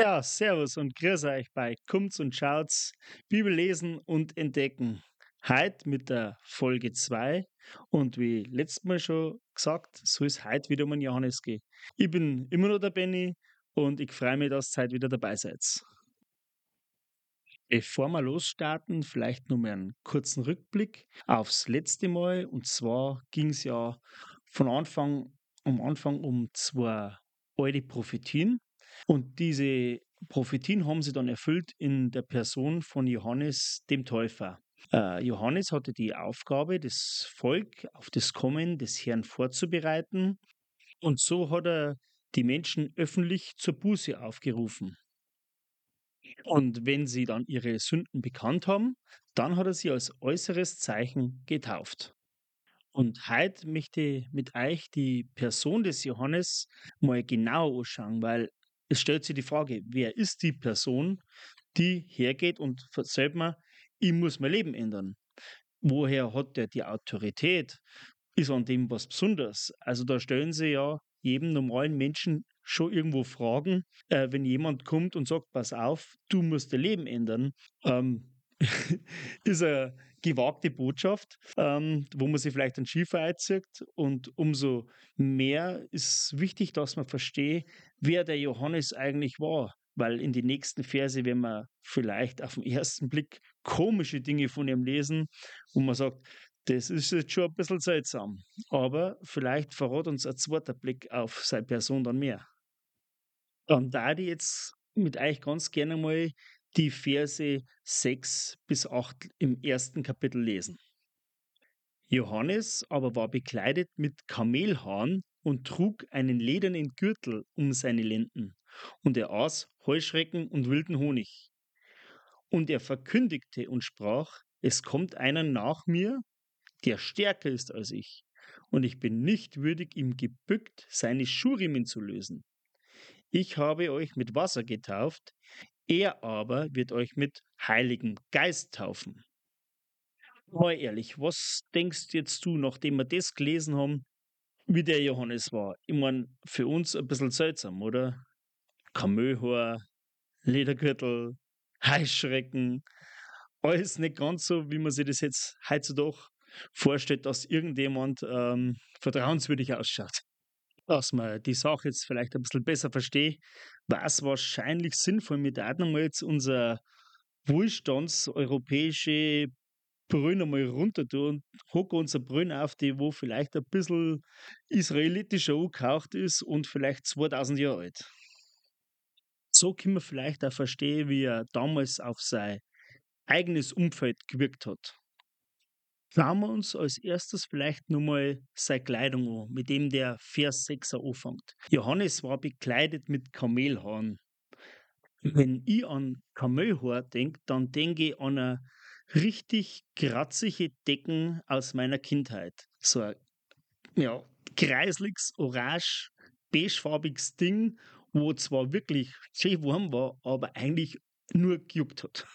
Ja, servus und grüß euch bei Kommt's und Schaut's, Bibel lesen und entdecken. Heute mit der Folge 2 und wie letztes Mal schon gesagt, soll es heute wieder um Johannes gehen. Ich bin immer noch der Benny und ich freue mich, dass ihr heute wieder dabei seid. Bevor wir losstarten, vielleicht nur mal einen kurzen Rückblick aufs letzte Mal. Und zwar ging es ja von Anfang, am Anfang um zwei alte Prophetien. Und diese Prophetien haben sie dann erfüllt in der Person von Johannes dem Täufer. Äh, Johannes hatte die Aufgabe, das Volk auf das Kommen des Herrn vorzubereiten. Und so hat er die Menschen öffentlich zur Buße aufgerufen. Und wenn sie dann ihre Sünden bekannt haben, dann hat er sie als äußeres Zeichen getauft. Und heute möchte ich mit euch die Person des Johannes mal genau anschauen, weil es stellt sich die Frage, wer ist die Person, die hergeht und sagt mir, ich muss mein Leben ändern. Woher hat der die Autorität? Ist an dem was Besonderes? Also da stellen sie ja jedem normalen Menschen schon irgendwo Fragen, äh, wenn jemand kommt und sagt, pass auf, du musst dein Leben ändern. Ähm, ist eine gewagte Botschaft, ähm, wo man sich vielleicht ein Schiefer einzieht. Und umso mehr ist wichtig, dass man versteht, wer der Johannes eigentlich war. Weil in den nächsten Verse, wenn man vielleicht auf den ersten Blick komische Dinge von ihm lesen, wo man sagt, das ist jetzt schon ein bisschen seltsam. Aber vielleicht verrät uns ein zweiter Blick auf seine Person dann mehr. Dann da ich jetzt mit euch ganz gerne mal die Verse 6 bis 8 im ersten Kapitel lesen. Johannes aber war bekleidet mit Kamelhaaren und trug einen ledernen Gürtel um seine Lenden, und er aß Heuschrecken und wilden Honig. Und er verkündigte und sprach, es kommt einer nach mir, der stärker ist als ich, und ich bin nicht würdig, ihm gebückt seine Schurimen zu lösen. Ich habe euch mit Wasser getauft, er aber wird euch mit Heiligem Geist taufen. Mal ehrlich, was denkst jetzt du, nachdem wir das gelesen haben, wie der Johannes war? Ich meine, für uns ein bisschen seltsam, oder? Kamelhaar, Ledergürtel, Heißschrecken, alles nicht ganz so, wie man sich das jetzt heutzutage vorstellt, dass irgendjemand ähm, vertrauenswürdig ausschaut dass man die Sache jetzt vielleicht ein bisschen besser versteht, war es wahrscheinlich sinnvoll, mit einem mal jetzt unser wohlstandseuropäische Brünn einmal runter tun und hocken unser Brünn auf, die wo vielleicht ein bisschen israelitischer angehaucht ist und vielleicht 2000 Jahre alt. So können wir vielleicht auch verstehen, wie er damals auf sein eigenes Umfeld gewirkt hat. Schauen wir uns als erstes vielleicht nochmal seine Kleidung an, mit dem der Vers 6 anfängt. Johannes war bekleidet mit Kamelhaaren. Wenn ich an Kamelhaar denke, dann denke ich an eine richtig kratzige Decken aus meiner Kindheit. So ein ja, kreisliches, orange, beigefarbiges Ding, wo zwar wirklich schön warm war, aber eigentlich nur gejuckt hat.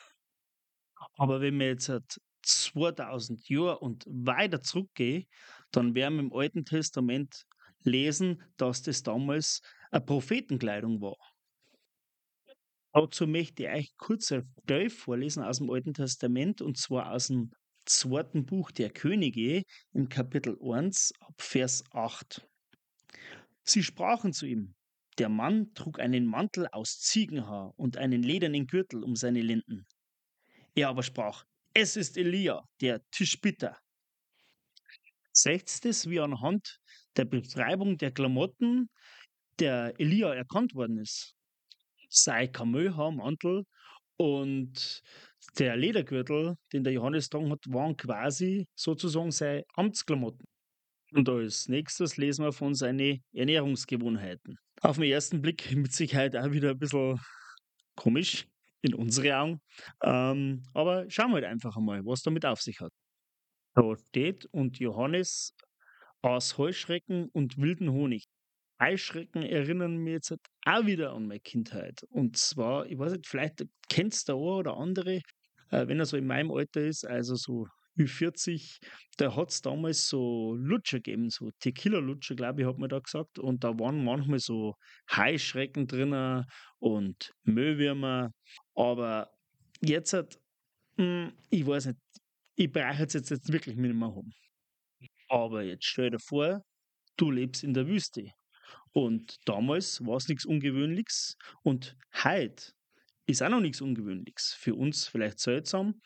Aber wenn man jetzt 2000 Jahre und weiter zurückgehe, dann werden wir im Alten Testament lesen, dass das damals eine Prophetenkleidung war. Dazu möchte ich euch kurz eine Stelle vorlesen aus dem Alten Testament und zwar aus dem zweiten Buch der Könige im Kapitel 1 ab Vers 8. Sie sprachen zu ihm, der Mann trug einen Mantel aus Ziegenhaar und einen ledernen Gürtel um seine Lenden. Er aber sprach, es ist Elia, der Tischbitter. Seht es, wie anhand der Beschreibung der Klamotten der Elia erkannt worden ist. Sei Kamelhaarmantel und der Ledergürtel, den der Johannes tragen hat, waren quasi sozusagen seine Amtsklamotten. Und als nächstes lesen wir von seinen Ernährungsgewohnheiten. Auf den ersten Blick mit Sicherheit auch wieder ein bisschen komisch in unsere Augen. Ähm, aber schauen wir halt einfach einmal, was damit auf sich hat. Da steht und Johannes aus Heuschrecken und wilden Honig. Heuschrecken erinnern mich jetzt auch wieder an meine Kindheit. Und zwar, ich weiß nicht, vielleicht kennst du eine oder andere, äh, wenn er so in meinem Alter ist, also so Ü40, da hat es damals so Lutscher gegeben, so Tequila-Lutscher, glaube ich, hat man da gesagt. Und da waren manchmal so Heuschrecken drinnen und Müllwürmer. Aber jetzt, hat, hm, ich weiß nicht, ich brauche jetzt, jetzt wirklich nicht mehr haben. Aber jetzt stell dir vor, du lebst in der Wüste. Und damals war es nichts Ungewöhnliches und heute ist auch noch nichts Ungewöhnliches. Für uns vielleicht seltsam,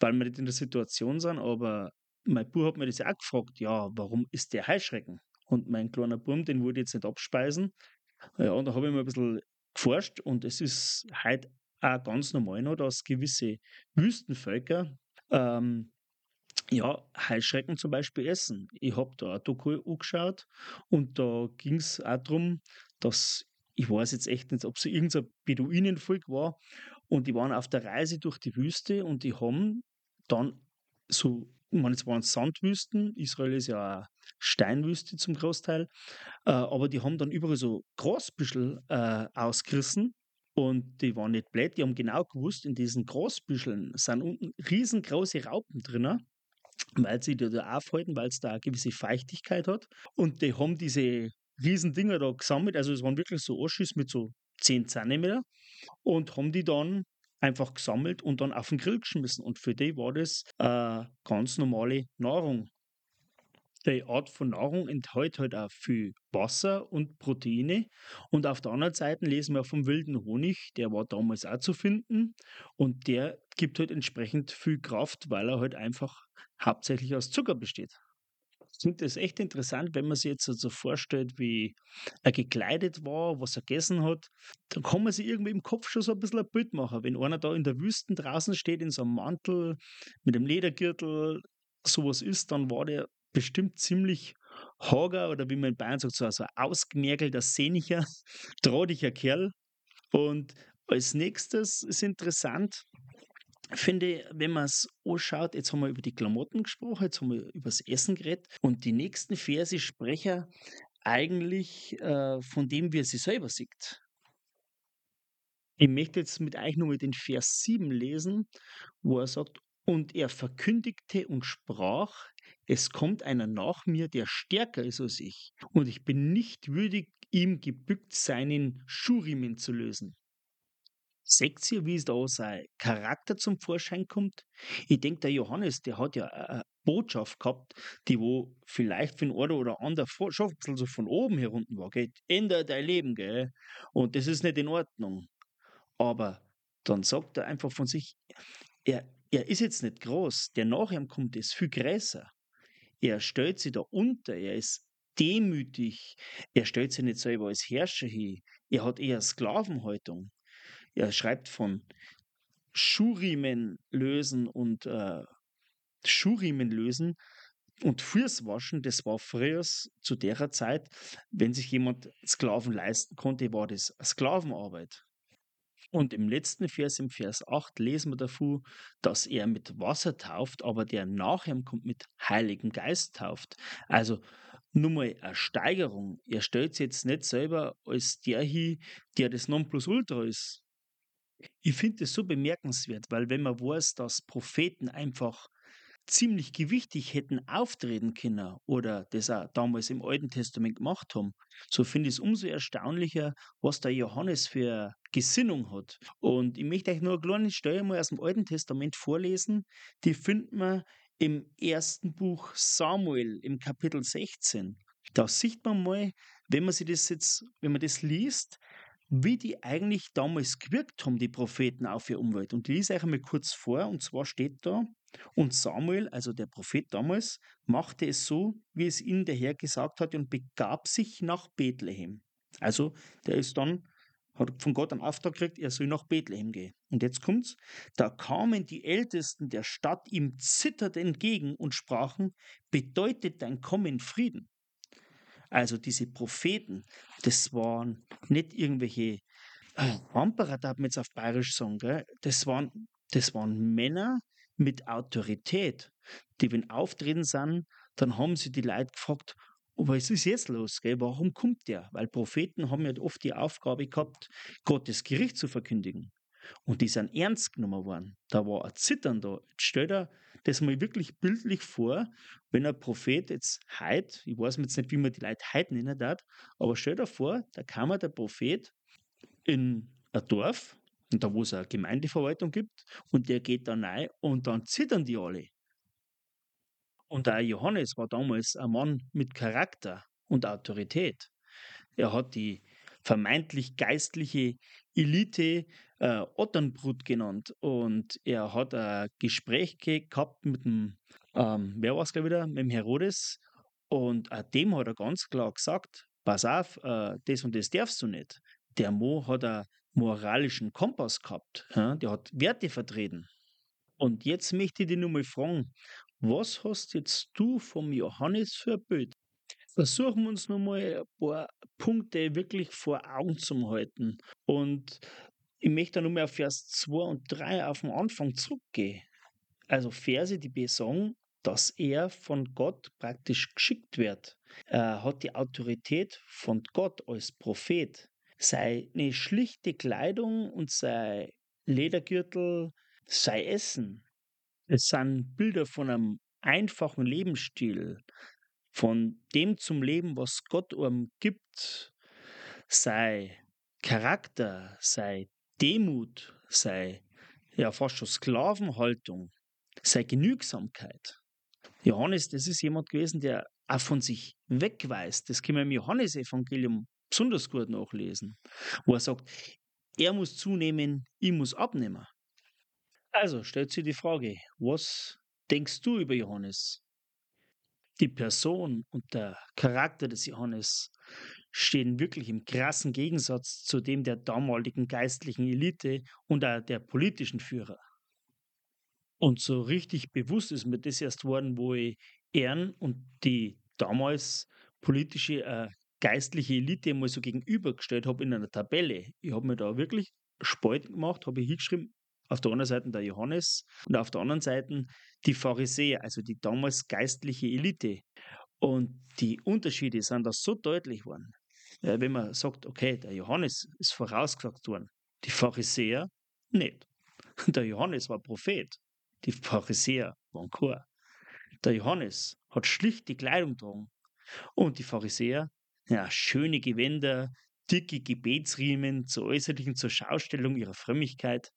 weil wir nicht in der Situation sind, aber mein Bub hat mir das ja auch gefragt, ja, warum ist der Heuschrecken? Und mein kleiner Bub, den wollte ich jetzt nicht abspeisen. Ja, und da habe ich mal ein bisschen geforscht und es ist heute auch ganz normal noch, dass gewisse Wüstenvölker ähm, ja, Heuschrecken zum Beispiel essen. Ich habe da ein Doku angeschaut und da ging es auch darum, dass ich weiß jetzt echt nicht, ob es irgendein Beduinenvolk war und die waren auf der Reise durch die Wüste und die haben dann so, ich meine, es waren Sandwüsten, Israel ist ja eine Steinwüste zum Großteil, äh, aber die haben dann überall so Grasbüschel äh, ausgerissen und die waren nicht blöd, die haben genau gewusst, in diesen Grasbüscheln sind unten riesengroße Raupen drinnen weil sie da aufhalten, weil es da eine gewisse Feuchtigkeit hat. Und die haben diese riesen Dinger da gesammelt, also es waren wirklich so Oschis mit so 10 Zentimeter und haben die dann einfach gesammelt und dann auf den Grill geschmissen. Und für die war das äh, ganz normale Nahrung. Die Art von Nahrung enthält halt auch viel Wasser und Proteine. Und auf der anderen Seite lesen wir vom wilden Honig, der war damals auch zu finden. Und der gibt halt entsprechend viel Kraft, weil er halt einfach hauptsächlich aus Zucker besteht. Finde das echt interessant, wenn man sich jetzt so vorstellt, wie er gekleidet war, was er gegessen hat. Dann kann man sich irgendwie im Kopf schon so ein bisschen ein Bild machen. Wenn einer da in der Wüste draußen steht, in so einem Mantel, mit einem Ledergürtel, sowas ist, dann war der bestimmt ziemlich hager oder wie man in Bayern sagt, so, ein ausgemergelter, sehniger, drahtiger Kerl. Und als nächstes ist interessant, finde, wenn man es anschaut, jetzt haben wir über die Klamotten gesprochen, jetzt haben wir über das Essen geredet und die nächsten Verse sprechen eigentlich äh, von dem, wie er sie selber sieht. Ich möchte jetzt mit euch nur den Vers 7 lesen, wo er sagt, und er verkündigte und sprach, es kommt einer nach mir, der stärker ist als ich, und ich bin nicht würdig, ihm gebückt seinen Schuhriemen zu lösen. Seht ihr, wie es da sein Charakter zum Vorschein kommt? Ich denke, der Johannes, der hat ja eine Botschaft gehabt, die wo vielleicht für den einen oder anderen schon ein von oben herunter war. Geht, ändere dein Leben, gell? Und das ist nicht in Ordnung. Aber dann sagt er einfach von sich, er, er ist jetzt nicht groß, der nach ihm kommt, ist viel größer. Er stellt sich da unter, er ist demütig, er stellt sich nicht selber als Herrscher hin, er hat eher Sklavenhaltung. Er schreibt von Schuhriemen lösen und äh, Schuhriemen lösen und Fußwaschen, das war früher zu der Zeit, wenn sich jemand Sklaven leisten konnte, war das Sklavenarbeit. Und im letzten Vers, im Vers 8, lesen wir davon, dass er mit Wasser tauft, aber der nach ihm kommt mit Heiligen Geist tauft. Also nur mal eine Steigerung. Er stellt sich jetzt nicht selber als der hin, der das Nonplusultra ist, ich finde es so bemerkenswert, weil wenn man weiß, dass Propheten einfach ziemlich gewichtig hätten auftreten können oder das auch damals im Alten Testament gemacht haben, so finde ich es umso erstaunlicher, was der Johannes für Gesinnung hat. Und ich möchte euch nur eine kleine Stelle mal aus dem Alten Testament vorlesen, die findet man im ersten Buch Samuel im Kapitel 16. Da sieht man mal, wenn man sich das jetzt, wenn man das liest, wie die eigentlich damals gewirkt haben, die Propheten auf ihre Umwelt. Und ich lese euch einmal kurz vor, und zwar steht da, und Samuel, also der Prophet damals, machte es so, wie es ihnen der Herr gesagt hatte, und begab sich nach Bethlehem. Also, der ist dann, hat von Gott einen Auftrag gekriegt, er soll nach Bethlehem gehen. Und jetzt kommt's, da kamen die Ältesten der Stadt ihm zitternd entgegen und sprachen, bedeutet dein Kommen Frieden? Also diese Propheten, das waren nicht irgendwelche äh, Wamperer, darf man jetzt auf Bayerisch sagen, gell? Das, waren, das waren Männer mit Autorität, die, wenn auftreten sind, dann haben sie die Leute gefragt, oh, was ist jetzt los? Gell? Warum kommt der? Weil Propheten haben ja oft die Aufgabe gehabt, Gottes Gericht zu verkündigen. Und die sind ernst genommen worden. Da war ein Zittern da. Jetzt stell dir das mal wirklich bildlich vor, wenn ein Prophet jetzt heut, ich weiß jetzt nicht, wie man die Leute heut nennen darf, aber stell dir vor, da kam der Prophet in ein Dorf, da wo es eine Gemeindeverwaltung gibt, und der geht da rein und dann zittern die alle. Und der Johannes war damals ein Mann mit Charakter und Autorität. Er hat die vermeintlich geistliche Elite äh, Otternbrut genannt und er hat ein Gespräch gehabt mit dem, ähm, wer war es gleich wieder, mit dem Herodes und dem hat er ganz klar gesagt, pass auf, äh, das und das darfst du nicht. Der Mo hat einen moralischen Kompass gehabt, ja? der hat Werte vertreten. Und jetzt möchte ich dich nur mal fragen, was hast jetzt du vom Johannes für ein Bild? Versuchen wir uns nochmal ein paar Punkte wirklich vor Augen zu halten. Und ich möchte da nochmal auf Vers 2 und 3 auf den Anfang zurückgehen. Also Verse, die besagen, dass er von Gott praktisch geschickt wird. Er hat die Autorität von Gott als Prophet. Seine schlichte Kleidung und sein Ledergürtel, sein Essen, es sind Bilder von einem einfachen Lebensstil, von dem zum Leben, was Gott einem gibt, sei Charakter, sei Demut, sei ja fast schon Sklavenhaltung, sei Genügsamkeit. Johannes, das ist jemand gewesen, der auch von sich wegweist. Das können wir im Johannesevangelium besonders gut nachlesen, wo er sagt, er muss zunehmen, ich muss abnehmen. Also stellt sich die Frage, was denkst du über Johannes? Die Person und der Charakter des Johannes stehen wirklich im krassen Gegensatz zu dem der damaligen geistlichen Elite und auch der politischen Führer. Und so richtig bewusst ist mir das erst worden, wo ich Ehren und die damals politische äh, geistliche Elite mal so gegenübergestellt habe in einer Tabelle. Ich habe mir da wirklich Spalten gemacht, habe ich hingeschrieben, auf der einen Seite der Johannes und auf der anderen Seite die Pharisäer, also die damals geistliche Elite. Und die Unterschiede sind da so deutlich geworden. Ja, wenn man sagt, okay, der Johannes ist vorausgesagt worden, die Pharisäer nicht. Der Johannes war Prophet, die Pharisäer waren Chor. Der Johannes hat schlichte Kleidung getragen und die Pharisäer, ja, schöne Gewänder, dicke Gebetsriemen zur äußerlichen zur Schaustellung ihrer Frömmigkeit.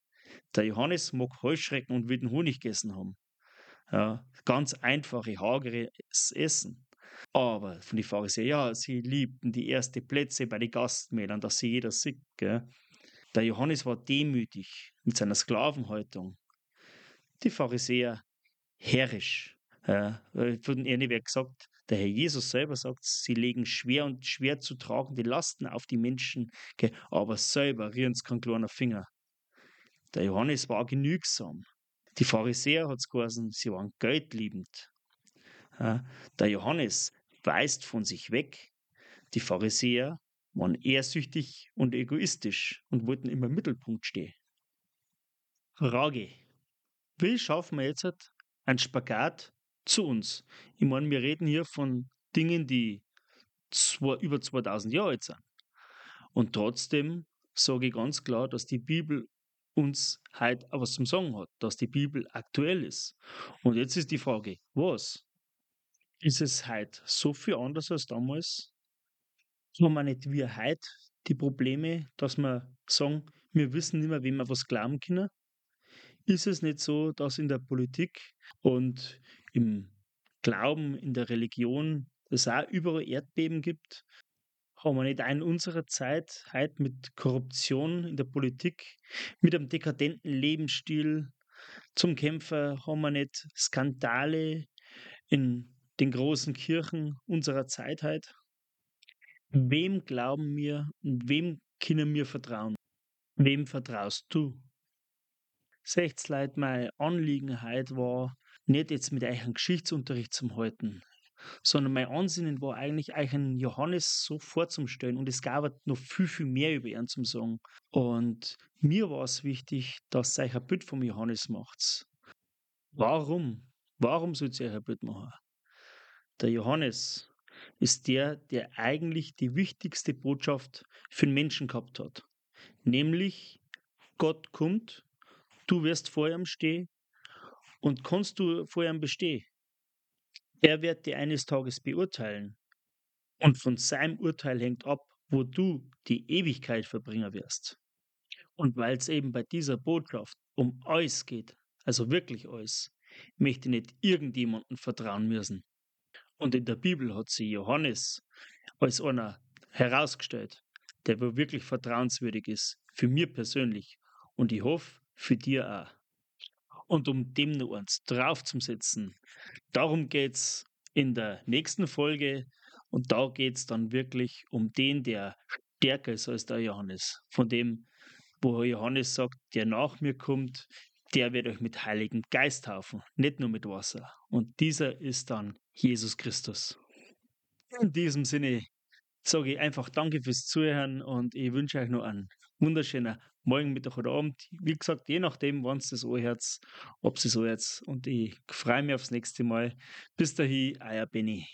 Der Johannes mag Heuschrecken und wilden Honig gegessen haben. Ja, ganz einfache, hageres Essen. Aber von den Pharisäern, ja, sie liebten die ersten Plätze bei den Gastmählern, dass sie jeder sieht. Gell? Der Johannes war demütig mit seiner Sklavenhaltung. Die Pharisäer herrisch. Ja, von ihnen wird gesagt, der Herr Jesus selber sagt, sie legen schwer und schwer zu tragende Lasten auf die Menschen, gell? aber selber rühren sie kein kleiner Finger. Der Johannes war genügsam. Die Pharisäer hat es geheißen, sie waren geldliebend. Der Johannes weist von sich weg. Die Pharisäer waren ehrsüchtig und egoistisch und wollten immer im Mittelpunkt stehen. Frage. Wie schaffen wir jetzt einen Spagat zu uns? Ich meine, wir reden hier von Dingen, die zwei, über 2000 Jahre alt sind. Und trotzdem sage ich ganz klar, dass die Bibel uns heute was zum Sagen hat, dass die Bibel aktuell ist. Und jetzt ist die Frage, was? Ist es heute so viel anders als damals? Haben wir nicht wie heute die Probleme, dass wir sagen, wir wissen nicht mehr, wem wir was glauben können? Ist es nicht so, dass in der Politik und im Glauben, in der Religion es auch überall Erdbeben gibt, haben wir nicht in unserer Zeit heute mit Korruption in der Politik, mit einem dekadenten Lebensstil zum Kämpfer, haben wir nicht Skandale in den großen Kirchen unserer Zeit heute? Wem glauben wir und wem können wir vertrauen? Wem vertraust du? Sechs Leute, mein Anliegen heute war, nicht jetzt mit euch einen Geschichtsunterricht zu halten sondern mein Ansinnen war eigentlich, euch einen Johannes so vorzustellen und es gab noch viel, viel mehr über ihn zu sagen. Und mir war es wichtig, dass ihr ein Bild vom Johannes macht. Warum? Warum sollt ihr ein Bild machen? Der Johannes ist der, der eigentlich die wichtigste Botschaft für den Menschen gehabt hat. Nämlich, Gott kommt, du wirst vor ihm stehen und kannst du vor ihm bestehen. Er wird dich eines Tages beurteilen. Und von seinem Urteil hängt ab, wo du die Ewigkeit verbringen wirst. Und weil es eben bei dieser Botschaft um alles geht, also wirklich alles, möchte nicht irgendjemandem vertrauen müssen. Und in der Bibel hat sie Johannes als einer herausgestellt, der wirklich vertrauenswürdig ist, für mich persönlich und ich hoffe, für dir auch. Und um dem noch eins draufzusetzen, darum geht es in der nächsten Folge und da geht es dann wirklich um den, der stärker ist als der Johannes. Von dem, wo Johannes sagt, der nach mir kommt, der wird euch mit Heiligen Geist taufen, nicht nur mit Wasser. Und dieser ist dann Jesus Christus. In diesem Sinne sage ich einfach Danke fürs Zuhören und ich wünsche euch noch einen wunderschönen Morgen, Mittag oder Abend. Wie gesagt, je nachdem, wann es das anhört, ob es so jetzt. Und ich freue mich aufs nächste Mal. Bis dahin, euer Benny.